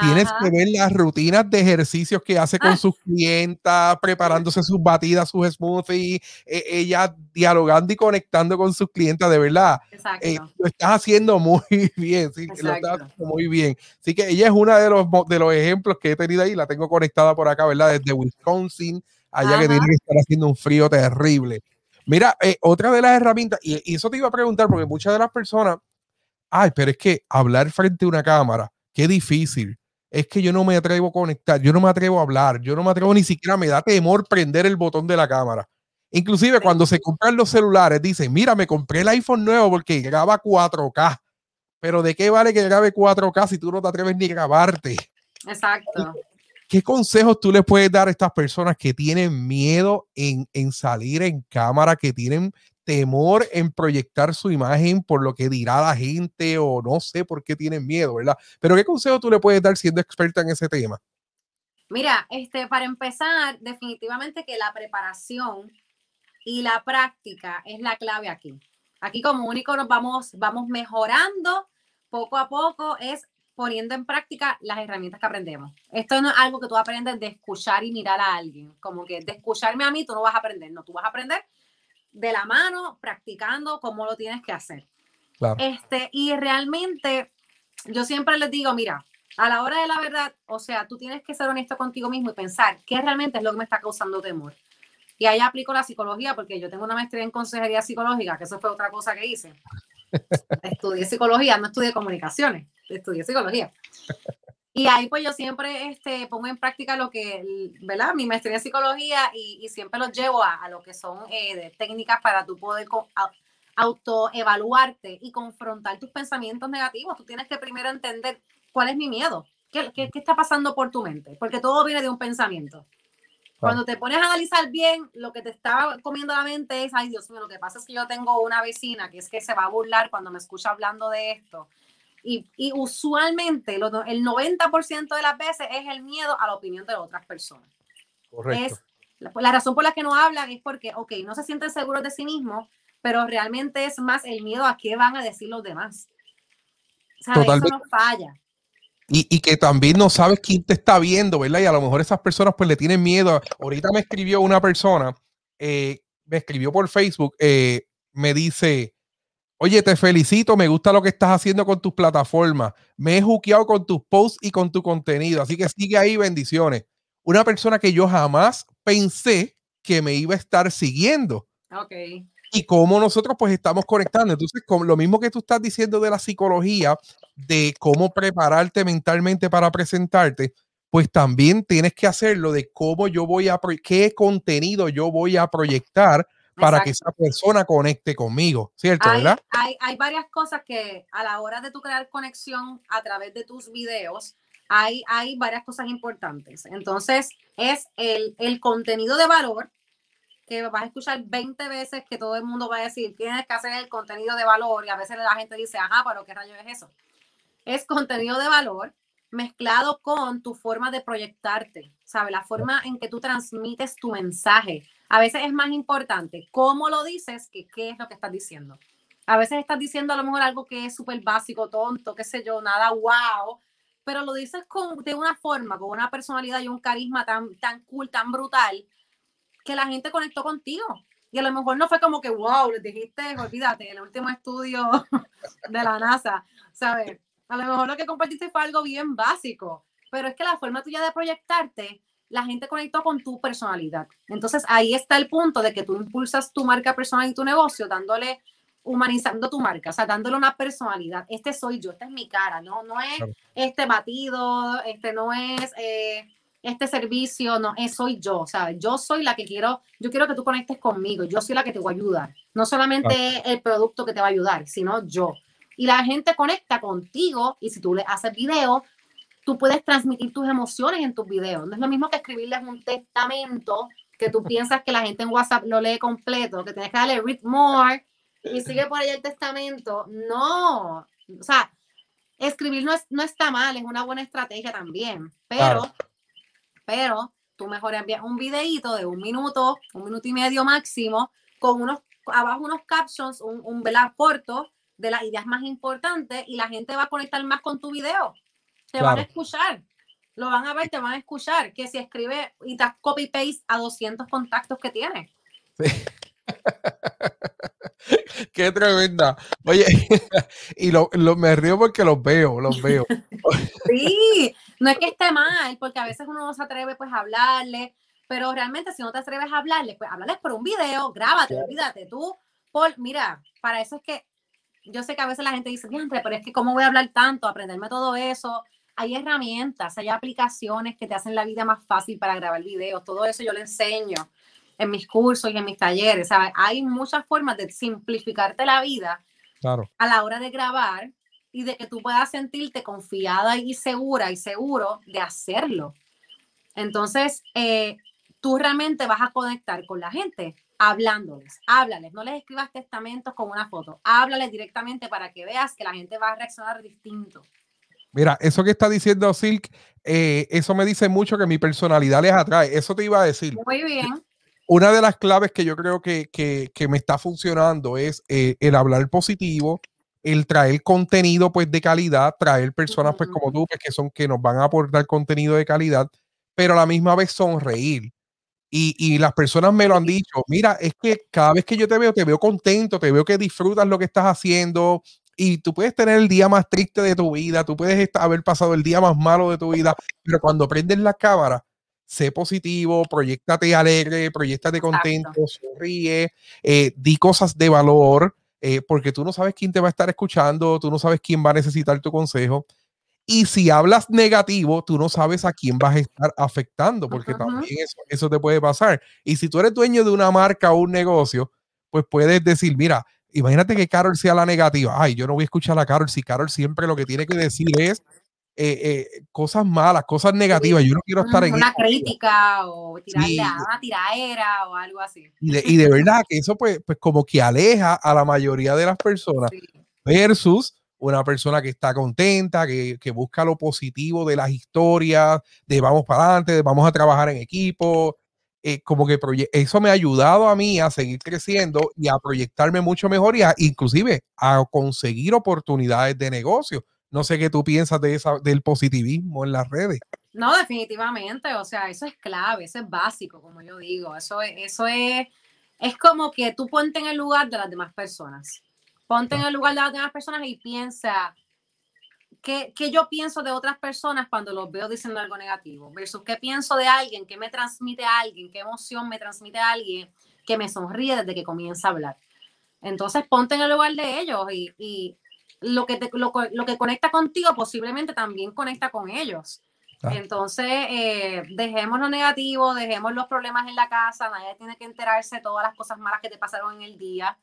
A: Tienes que ver las rutinas de ejercicios que hace con ah. sus clientas, preparándose sus batidas, sus smoothies, e, ella dialogando y conectando con sus clientas, de verdad. Eh, lo estás haciendo muy bien, sí, lo estás haciendo muy bien. Así que ella es una de los, de los ejemplos que he tenido ahí, la tengo conectada por acá, ¿verdad? Desde Wisconsin, allá que tiene que estar haciendo un frío terrible. Mira, eh, otra de las herramientas, y, y eso te iba a preguntar, porque muchas de las personas, ay, pero es que hablar frente a una cámara, qué difícil es que yo no me atrevo a conectar, yo no me atrevo a hablar, yo no me atrevo ni siquiera, me da temor prender el botón de la cámara. Inclusive cuando se compran los celulares, dicen, mira, me compré el iPhone nuevo porque graba 4K. Pero ¿de qué vale que grabe 4K si tú no te atreves ni a grabarte?
C: Exacto.
A: ¿Qué consejos tú le puedes dar a estas personas que tienen miedo en, en salir en cámara, que tienen temor en proyectar su imagen por lo que dirá la gente o no sé por qué tienen miedo, ¿verdad? Pero ¿qué consejo tú le puedes dar siendo experta en ese tema?
C: Mira, este, para empezar, definitivamente que la preparación y la práctica es la clave aquí. Aquí como único nos vamos, vamos mejorando poco a poco, es poniendo en práctica las herramientas que aprendemos. Esto no es algo que tú aprendes de escuchar y mirar a alguien, como que de escucharme a mí tú no vas a aprender, no, tú vas a aprender de la mano, practicando cómo lo tienes que hacer. Este, y realmente yo siempre les digo, mira, a la hora de la verdad, o sea, tú tienes que ser honesto contigo mismo y pensar qué realmente es lo que me está causando temor. Y ahí aplico la psicología porque yo tengo una maestría en consejería psicológica, que eso fue otra cosa que hice. estudié psicología, no estudié comunicaciones, estudié psicología. Y ahí pues yo siempre este, pongo en práctica lo que, ¿verdad? Mi maestría en psicología y, siempre los llevo a, lo que son eh, técnicas para tú poder autoevaluarte y confrontar tus pensamientos negativos. Tú tienes que primero entender cuál es mi miedo, qué, qué, qué está pasando por tu mente, porque todo viene de un pensamiento. Cuando te pones a analizar bien, lo que te está comiendo la mente es, ay Dios mío, lo que pasa es que yo tengo una vecina que es que se va a burlar cuando me escucha hablando de esto y, y usualmente el 90% de las veces es el miedo a la opinión de otras personas.
A: Correcto.
C: la, la, razón por la que no hablan es porque, ok, no se sienten seguros de sí mismos, pero realmente es más el miedo a qué van a decir los demás. Totalmente. Eso no falla.
A: Y, y, que también no sabes quién te está viendo, ¿verdad? Y a lo mejor esas personas pues le tienen miedo. Ahorita me escribió una persona, eh, me escribió por Facebook, eh, me dice, Oye, te felicito, me gusta lo que estás haciendo con tus plataformas. Me he juqueado con tus posts y con tu contenido, así que sigue ahí, bendiciones. Una persona que yo jamás pensé que me iba a estar siguiendo.
C: Ok.
A: Y cómo nosotros pues estamos conectando. Entonces, con lo mismo que tú estás diciendo de la psicología, de cómo prepararte mentalmente para presentarte, pues también tienes que hacerlo de cómo yo voy a, qué contenido yo voy a proyectar para que esa persona conecte conmigo, ¿cierto?
C: Hay,
A: ¿verdad?
C: Hay, hay, varias cosas que a la hora de tu crear conexión a través de tus videos, hay, hay varias cosas importantes. Entonces, es el, el contenido de valor que vas a escuchar 20 veces que todo el mundo va a decir, tienes que hacer el contenido de valor y a veces la gente dice, ajá, pero ¿qué rayo es eso? Es contenido de valor mezclado con tu forma de proyectarte, ¿sabes? La forma en que tú transmites tu mensaje. A veces es más importante cómo lo dices que qué es lo que estás diciendo. A veces estás diciendo a lo mejor algo que es súper básico, tonto, qué sé yo, nada wow, pero lo dices con, de una forma, con una personalidad y un carisma tan, tan cool, tan brutal, que la gente conectó contigo. Y a lo mejor no fue como que, wow, les dijiste, olvídate, el último estudio de la NASA, ¿sabes? A lo mejor lo que compartiste fue algo bien básico, pero es que la forma tuya de proyectarte la gente conectó con tu personalidad. Entonces ahí está el punto de que tú impulsas tu marca personal y tu negocio dándole, humanizando tu marca, o sea, dándole una personalidad. Este soy yo, esta es mi cara, ¿no? No es este batido, este no es eh, este servicio, no, es soy yo, ¿sabes? Yo soy la que quiero, yo quiero que tú conectes conmigo, yo soy la que te voy a ayudar. No solamente el producto que te va a ayudar, sino yo. Y la gente conecta contigo y si tú le haces video, tú puedes transmitir tus emociones en tus videos. No es lo mismo que escribirles un testamento que tú piensas que la gente en WhatsApp lo lee completo, que tienes que darle read more y sigue por ahí el testamento. No, o sea, escribir no, es, no está mal, es una buena estrategia también, pero, pero tú mejor envías un videíto de un minuto, un minuto y medio máximo, con unos, abajo unos captions, un, un corto de las ideas más importantes y la gente va a conectar más con tu video. Te van a escuchar, lo van a ver, te van a escuchar, que si escribe y das copy-paste a 200 contactos que tienes. Sí.
A: Qué tremenda. Oye, y lo, me río porque los veo, los veo.
C: Sí, no es que esté mal, porque a veces uno no se atreve pues a hablarle, pero realmente si no te atreves a hablarle, pues háblales por un video, grábate, olvídate tú. Por, mira, para eso es que yo sé que a veces la gente dice, pero es que cómo voy a hablar tanto, aprenderme todo eso. Hay herramientas, hay aplicaciones que te hacen la vida más fácil para grabar videos, todo eso yo le enseño en mis cursos y en mis talleres. ¿sabes? Hay muchas formas de simplificarte la vida
A: claro.
C: a la hora de grabar y de que tú puedas sentirte confiada y segura y seguro de hacerlo. Entonces, eh, tú realmente vas a conectar con la gente hablándoles, háblales, no les escribas testamentos con una foto, háblales directamente para que veas que la gente va a reaccionar distinto.
A: Mira, eso que está diciendo Silk, eh, eso me dice mucho que mi personalidad les atrae. Eso te iba a decir.
C: Muy bien
A: una de las claves que yo creo que, me está funcionando es eh, el hablar positivo, el traer contenido pues de calidad, traer personas pues como tú pues, que son que nos van a aportar contenido de calidad, pero a la misma vez sonreír. Y, y, las personas me lo han dicho, mira, es que cada vez que yo te veo, te veo contento, te veo que disfrutas lo que estás haciendo y tú puedes tener el día más triste de tu vida, tú puedes haber pasado el día más malo de tu vida, pero cuando prendes la cámara, sé positivo, proyectate alegre, proyectate contento, sonríe, eh, di cosas de valor, eh, porque tú no sabes quién te va a estar escuchando, tú no sabes quién va a necesitar tu consejo. Y si hablas negativo, tú no sabes a quién vas a estar afectando, porque también eso, eso te puede pasar. Y si tú eres dueño de una marca o un negocio, pues puedes decir, mira, imagínate que Carol sea la negativa. Ay, yo no voy a escuchar a Carol si Carol siempre lo que tiene que decir es eh, eh, cosas malas, cosas negativas. Yo no quiero estar en
C: una crítica o tirarle a una tiraera o algo así.
A: Y de, verdad que eso pues, pues como que aleja a la mayoría de las personas versus una persona que está contenta, que, que, busca lo positivo de las historias, de vamos para adelante, de vamos a trabajar en equipo. Eh, como que eso me ha ayudado a mí a seguir creciendo y a proyectarme mucho mejor y inclusive a conseguir oportunidades de negocio no sé qué tú piensas de esa, del positivismo en las redes.
C: No, definitivamente, o sea, eso es clave, eso es básico, como yo digo, eso es, eso es, es como que tú ponte en el lugar de las demás personas, ponte en el lugar de las demás personas y piensa, ¿qué, ¿qué, yo pienso de otras personas cuando los veo diciendo algo negativo? Versus qué pienso de alguien, qué me transmite a alguien, qué emoción me transmite a alguien que me sonríe desde que comienza a hablar. Entonces ponte en el lugar de ellos y, y lo que, lo, que conecta contigo posiblemente también conecta con ellos. Entonces, eh, dejemos lo negativo, dejemos los problemas en la casa, nadie tiene que enterarse de todas las cosas malas que te pasaron en el día,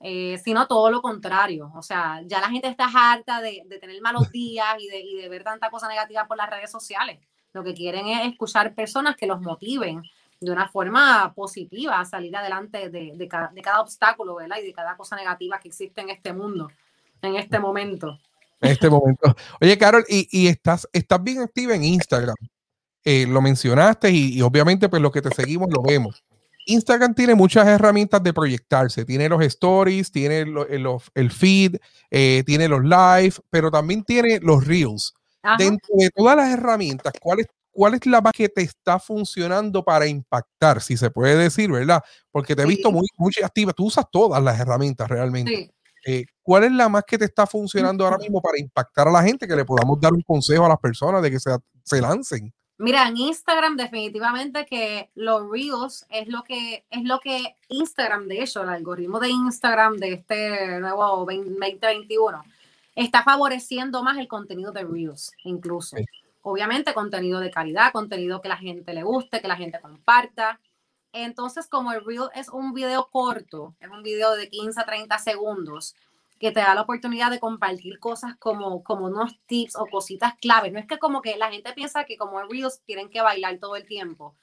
C: eh, sino todo lo contrario. O sea, ya la gente está harta de, tener malos días y de, y de, ver tanta cosa negativa por las redes sociales. Lo que quieren es escuchar personas que los motiven de una forma positiva a salir adelante de, de, cada, de cada obstáculo, ¿verdad? Y de cada cosa negativa que existe en este mundo en este momento.
A: En este momento. Oye, Carol, y, estás, estás bien activa en Instagram. Eh, lo mencionaste y, obviamente pues lo que te seguimos lo vemos. Instagram tiene muchas herramientas de proyectarse. Tiene los stories, tiene el, feed, eh, tiene los live, pero también tiene los reels. Dentro de todas las herramientas, ¿cuál es, ¿cuál es la más que te está funcionando para impactar? Si se puede decir, ¿verdad? Porque te he visto muy, muy activa. Tú usas todas las herramientas realmente. Sí. Eh, ¿Cuál es la más que te está funcionando ahora mismo para impactar a la gente? Que le podamos dar un consejo a las personas de que se, se lancen.
C: Mira, en Instagram definitivamente que los Reels es lo que es lo que Instagram, de hecho, el algoritmo de Instagram de este nuevo 2021 está favoreciendo más el contenido de Reels, incluso. Obviamente contenido de calidad, contenido que la gente le guste, que la gente comparta. Entonces, como el Reel es un video corto, es un video de 15 a 30 segundos, que te da la oportunidad de compartir cosas como, como unos tips o cositas claves. No es que como que la gente piensa que como el Reels tienen que bailar todo el tiempo.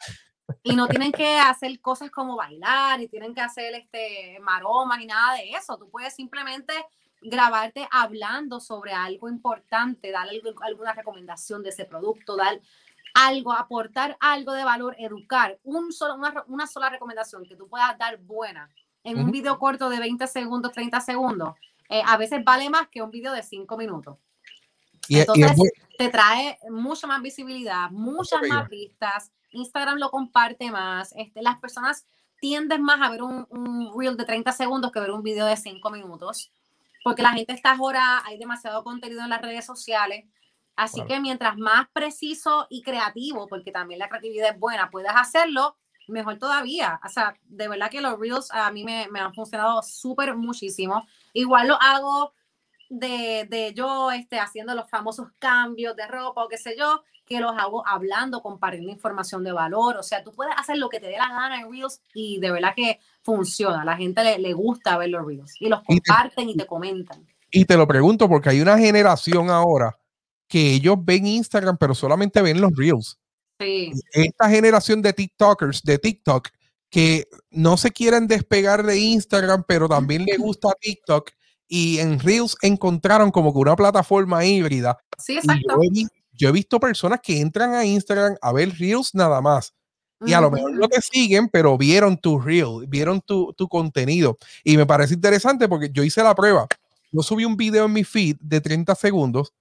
C: Y no tienen que hacer cosas como bailar, y tienen que hacer este maromas y nada de eso. Tú puedes simplemente grabarte hablando sobre algo importante, dar alguna recomendación de ese producto, dar algo, aportar algo de valor, educar, un solo, una, sola recomendación que tú puedas dar buena en un video corto de 20 segundos, 30 segundos, eh, a veces vale más que un video de 5 minutos. Y, Entonces, te trae mucha más visibilidad, muchas más vistas. Instagram lo comparte más. Este, las personas tienden más a ver un, un reel de 30 segundos que ver un video de 5 minutos, porque la gente está ahora, hay demasiado contenido en las redes sociales. Así que mientras más preciso y creativo, porque también la creatividad es buena, puedas hacerlo, mejor todavía. O sea, de verdad que los reels a mí me, me han funcionado súper muchísimo. Igual lo hago de, de, yo este, haciendo los famosos cambios de ropa o qué sé yo, que los hago hablando, compartiendo información de valor. O sea, tú puedes hacer lo que te dé la gana en Reels y de verdad que funciona. La gente le, le gusta ver los Reels y los comparten y te, comentan.
A: Y te lo pregunto porque hay una generación ahora que ellos ven Instagram, pero solamente ven los Reels. Sí. Esta generación de TikTokers, de TikTok, que no se quieren despegar de Instagram, pero también le gusta TikTok y en Reels encontraron como que una plataforma híbrida.
C: Sí, exacto.
A: Yo he, visto personas que entran a Instagram a ver Reels nada más. Y a lo mejor no te siguen, pero vieron tu Reel, vieron tu, tu, contenido. Y me parece interesante porque yo hice la prueba. Yo subí un video en mi feed de 30 segundos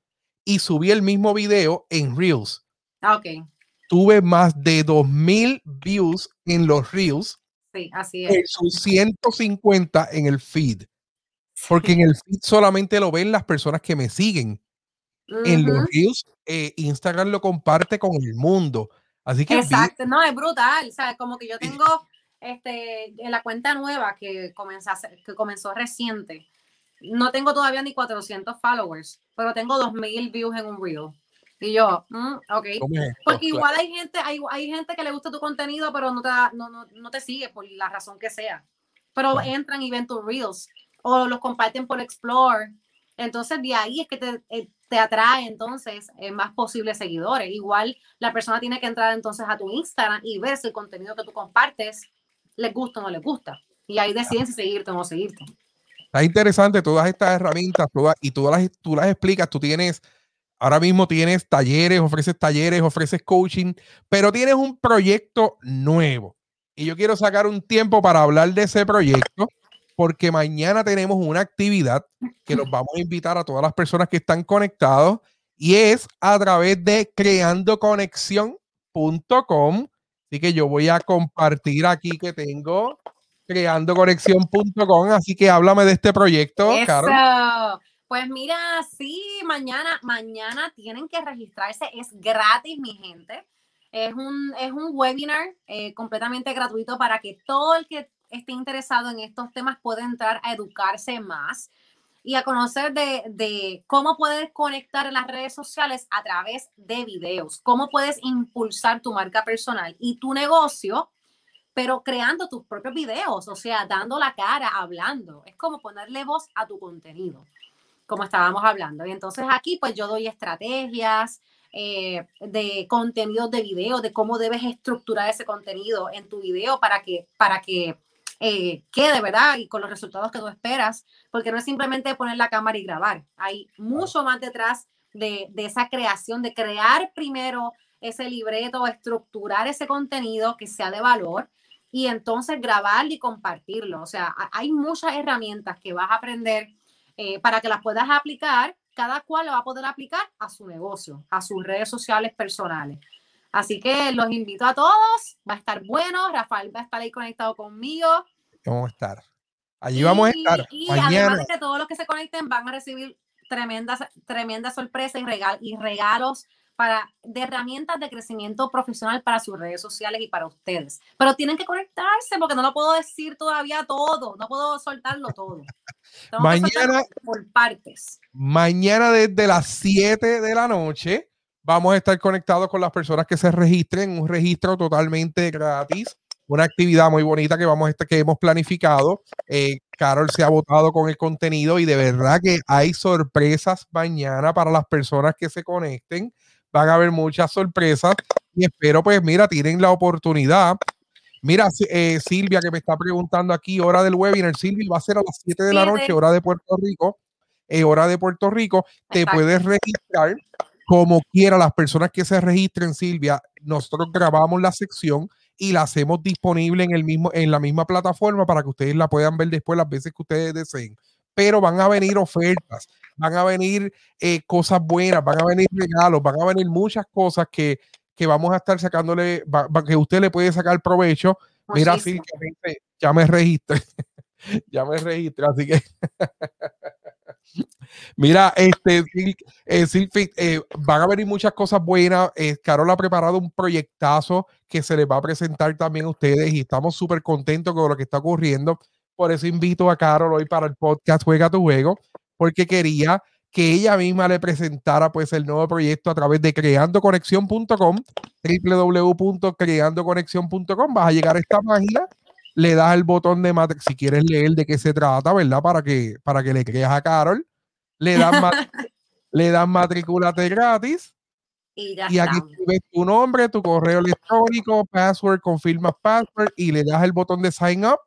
A: y subí el mismo video en Reels.
C: Ah, ok.
A: Tuve más de 2000 views en los Reels.
C: Sí, así es.
A: sus 150 en el feed. Porque en el feed solamente lo ven las personas que me siguen. En los reels, eh, Instagram lo comparte con el mundo. Así que.
C: Exacto, no, es brutal. O sea, como que yo tengo este, en la cuenta nueva que comenzó, que comenzó reciente. No tengo todavía ni 400 followers, pero tengo 2000 views en un reel. Y yo, mm, ok. Porque igual hay gente, hay, hay, gente que le gusta tu contenido, pero no te, no, no, no te sigue por la razón que sea. Pero entran y ven tus reels o los comparten por Explore. Entonces, de ahí es que te, eh, te atrae entonces eh, más posibles seguidores. Igual la persona tiene que entrar entonces a tu Instagram y ver si el contenido que tú compartes les gusta o no les gusta. Y ahí deciden si seguirte o no seguirte.
A: Está interesante todas estas herramientas todas, y todas las, tú las explicas. Tú tienes, ahora mismo tienes talleres, ofreces talleres, ofreces coaching, pero tienes un proyecto nuevo. Y yo quiero sacar un tiempo para hablar de ese proyecto porque mañana tenemos una actividad que los vamos a invitar a todas las personas que están conectados y es a través de creandoconexión.com. Así que yo voy a compartir aquí que tengo creandoconexión.com. Así que háblame de este proyecto, Carol.
C: Pues mira, sí, mañana, mañana tienen que registrarse, es gratis, mi gente. Es un, es un webinar eh, completamente gratuito para que todo el que esté interesado en estos temas puede entrar a educarse más y a conocer de, cómo puedes conectar en las redes sociales a través de videos, cómo puedes impulsar tu marca personal y tu negocio, pero creando tus propios videos, o sea, dando la cara, hablando. Es como ponerle voz a tu contenido, como estábamos hablando. Y entonces aquí pues yo doy estrategias, eh, de contenidos de video, de cómo debes estructurar ese contenido en tu video para que, para que eh, quede, ¿verdad? Y con los resultados que tú esperas, porque no es simplemente poner la cámara y grabar, hay mucho más detrás de, esa creación, de crear primero ese libreto, estructurar ese contenido que sea de valor y entonces grabarlo y compartirlo. O sea, hay muchas herramientas que vas a aprender eh, para que las puedas aplicar. Cada cual lo va a poder aplicar a su negocio, a sus redes sociales personales. Así que los invito a todos. Va a estar bueno. Rafael va a estar ahí conectado conmigo.
A: Vamos a estar. Allí vamos a estar.
C: Y además de que todos los que se conecten van a recibir tremendas, tremendas sorpresas y, y regalos para, de herramientas de crecimiento profesional para sus redes sociales y para ustedes. Pero tienen que conectarse porque no lo puedo decir todavía todo, no puedo soltarlo todo.
A: mañana,
C: por partes.
A: Mañana desde las 7 de la noche Vamos a estar conectados con las personas que se registren, un registro totalmente gratis, una actividad muy bonita que vamos que hemos planificado. Eh, Carol se ha votado con el contenido y de verdad que hay sorpresas mañana para las personas que se conecten. Van a haber muchas sorpresas y espero pues mira, tienen la oportunidad. Mira, eh, Silvia que me está preguntando aquí, hora del webinar. Silvia va a ser a las 7 de la noche, hora de Puerto Rico. eh, hora de Puerto Rico, te puedes registrar como quiera. Las personas que se registren, Silvia, nosotros grabamos la sección y la hacemos disponible en, el mismo, en la misma plataforma para que ustedes la puedan ver después las veces que ustedes deseen. Pero van a venir ofertas, van a venir eh, cosas buenas, van a venir regalos, van a venir muchas cosas que, que vamos a estar sacándole, que usted le puede sacar provecho. Mira, sí, ya me registré, ya me registré, así que Mira, este, eh, eh, van a venir muchas cosas buenas. Eh, Carol ha preparado un proyectazo que se les va a presentar también a ustedes y estamos súper contentos con lo que está ocurriendo. Por eso invito a Carol hoy para el podcast Juega tu Juego, porque quería que ella misma le presentara pues el nuevo proyecto a través de creandoconexión.com, www.creandoconexión.com. Vas a llegar a esta página le das el botón de si quieres leer de qué se trata, ¿verdad? Para que, para que le creas a Carol. Le das, le das matrículate gratis.
C: Y,
A: y aquí ves tu nombre, tu correo electrónico, password, confirmas password y le das el botón de sign up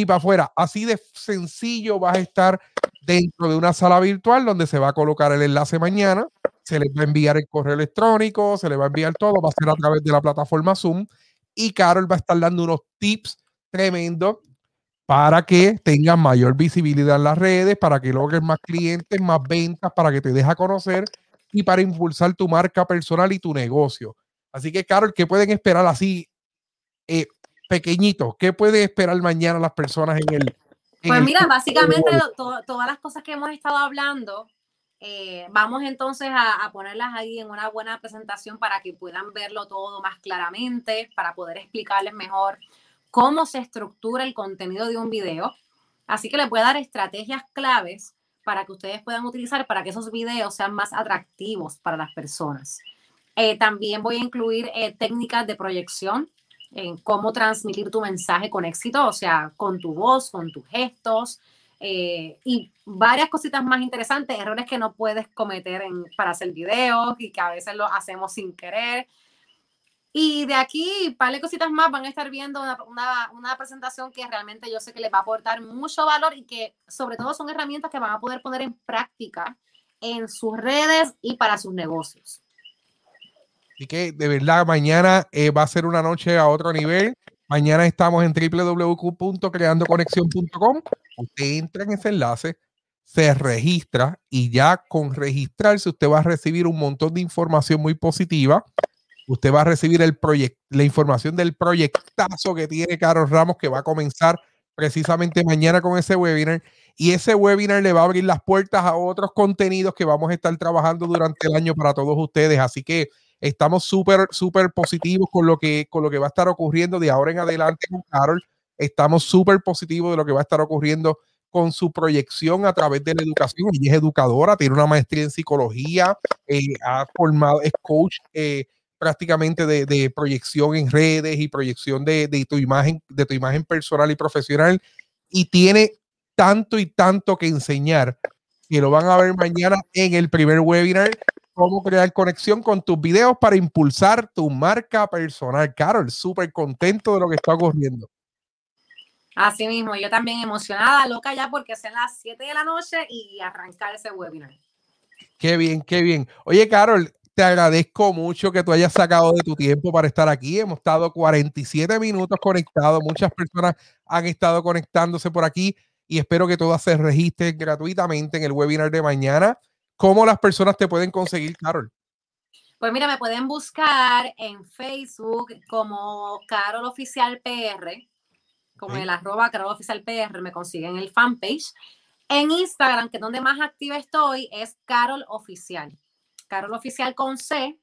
A: y para afuera. Así de sencillo vas a estar dentro de una sala virtual donde se va a colocar el enlace mañana, se les va a enviar el correo electrónico, se le va a enviar todo, va a ser a través de la plataforma Zoom y Carol va a estar dando unos tips tremendo para que tengas mayor visibilidad en las redes, para que logres más clientes, más ventas, para que te dejes conocer y para impulsar tu marca personal y tu negocio. Así que, Carol, ¿qué pueden esperar así eh, pequeñito? ¿Qué pueden esperar mañana las personas en el...
C: pues mira, básicamente todas las cosas que hemos estado hablando, eh, vamos entonces a, a, ponerlas ahí en una buena presentación para que puedan verlo todo más claramente, para poder explicarles mejor cómo se estructura el contenido de un video. Así que les voy a dar estrategias claves para que ustedes puedan utilizar para que esos videos sean más atractivos para las personas. Eh, también voy a incluir eh, técnicas de proyección en cómo transmitir tu mensaje con éxito, o sea, con tu voz, con tus gestos eh, y varias cositas más interesantes, errores que no puedes cometer en, para hacer videos y que a veces lo hacemos sin querer. Y de aquí, un par de cositas más, van a estar viendo una, una, una, presentación que realmente yo sé que les va a aportar mucho valor y que sobre todo son herramientas que van a poder poner en práctica en sus redes y para sus negocios.
A: Así que de verdad, mañana eh, va a ser una noche a otro nivel. Mañana estamos en www.creandoconexión.com. Usted entra en ese enlace, se registra y ya con registrarse usted va a recibir un montón de información muy positiva usted va a recibir el la información del proyectazo que tiene Carlos Ramos, que va a comenzar precisamente mañana con ese webinar. Y ese webinar le va a abrir las puertas a otros contenidos que vamos a estar trabajando durante el año para todos ustedes. Así que estamos súper, súper positivos con lo, que, con lo que va a estar ocurriendo de ahora en adelante con Carol. Estamos súper positivos de lo que va a estar ocurriendo con su proyección a través de la educación. Ella es educadora, tiene una maestría en psicología, eh, ha formado, es coach eh, prácticamente de, proyección en redes y proyección de, tu imagen, de tu imagen personal y profesional. Y tiene tanto y tanto que enseñar que lo van a ver mañana en el primer webinar, cómo crear conexión con tus videos para impulsar tu marca personal. Carol, súper contento de lo que está ocurriendo.
C: Así mismo, yo también emocionada, loca ya porque son las 7 de la noche y arrancar ese webinar.
A: Qué bien, qué bien. Oye, Carol, te agradezco mucho que tú hayas sacado de tu tiempo para estar aquí. Hemos estado 47 minutos conectados. Muchas personas han estado conectándose por aquí y espero que todas se registren gratuitamente en el webinar de mañana. ¿Cómo las personas te pueden conseguir, Carol?
C: Pues mira, me pueden buscar en Facebook como Carol Oficial PR, como el arroba Carol Oficial PR, me consiguen el fanpage. En Instagram, que es donde más activa estoy, es Carol Oficial. Carol Oficial con C,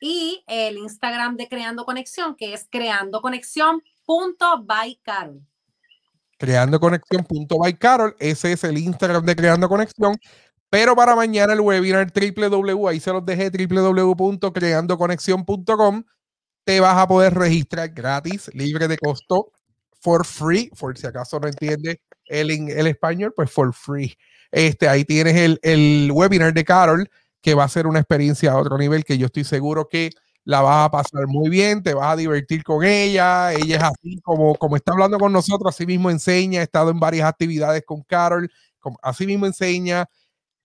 C: y el Instagram de Creando Conexión, que es creando Carol.
A: Creando Carol, ese es el Instagram de Creando Conexión. Pero para mañana el webinar www, ahí se los dejé, www.creandoconexión.com, te vas a poder registrar gratis, libre de costo, for free, por si acaso no entiendes el, el español, pues for free. Este, ahí tienes el, el webinar de Carol que va a ser una experiencia a otro nivel que yo estoy seguro que la vas a pasar muy bien, te vas a divertir con ella, ella es así como, como está hablando con nosotros, así mismo enseña, ha estado en varias actividades con Carol, así mismo enseña,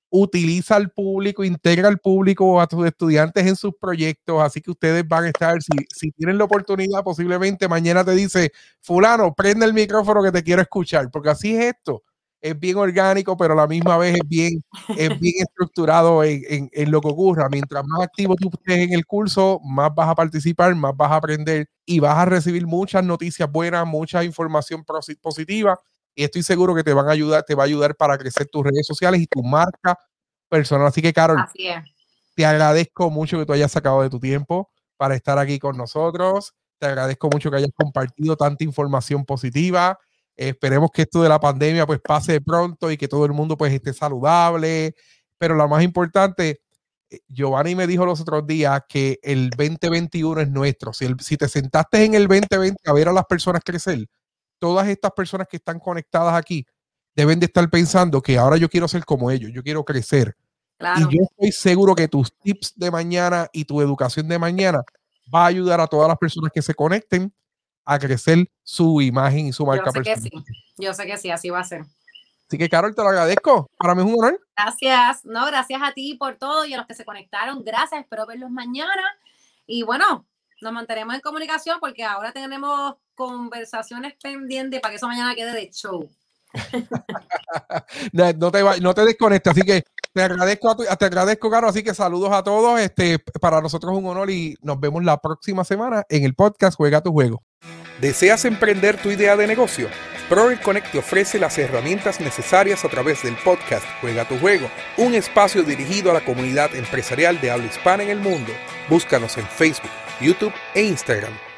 A: utiliza al público, integra al público, a tus estudiantes en sus proyectos, así que ustedes van a estar, si, si tienen la oportunidad, posiblemente mañana te dice, fulano, prende el micrófono que te quiero escuchar, porque así es esto. Es bien orgánico, pero a la misma vez es bien, es bien estructurado en, en, lo que ocurra. Mientras más activo tú estés en el curso, más vas a participar, más vas a aprender y vas a recibir muchas noticias buenas, mucha información positiva y estoy seguro que te van a ayudar, te va a ayudar para crecer tus redes sociales y tu marca personal. Así que, Carol, te agradezco mucho que tú hayas sacado de tu tiempo para estar aquí con nosotros. Te agradezco mucho que hayas compartido tanta información positiva. esperemos que esto de la pandemia pues pase pronto y que todo el mundo pues esté saludable. Pero lo más importante, eh, Giovanni me dijo los otros días que el 2021 es nuestro. Si, si te sentaste en el 2020 a ver a las personas crecer, todas estas personas que están conectadas aquí deben de estar pensando que ahora yo quiero ser como ellos, yo quiero crecer. Y yo estoy seguro que tus tips de mañana y tu educación de mañana va a ayudar a todas las personas que se conecten a crecer su imagen y su marca
C: yo sé Que sí. Yo sé que sí, así va a ser.
A: Así que, Carol, te lo agradezco. Para mí es un honor.
C: Gracias. No, gracias a ti por todo y a los que se conectaron. Gracias. Espero verlos mañana. Y bueno, nos mantenemos en comunicación porque ahora tenemos conversaciones pendientes para que eso mañana quede de show.
A: no, te, no te desconectes, así que te agradezco, a te agradezco, Caro, así que saludos a todos. Este, para nosotros es un honor y nos vemos la próxima semana en el podcast Juega tu Juego.
B: ¿Deseas emprender tu idea de negocio? Proel Connect te ofrece las herramientas necesarias a través del podcast Juega tu Juego, un espacio dirigido a la comunidad empresarial de habla hispana en el mundo. Búscanos en Facebook, YouTube e Instagram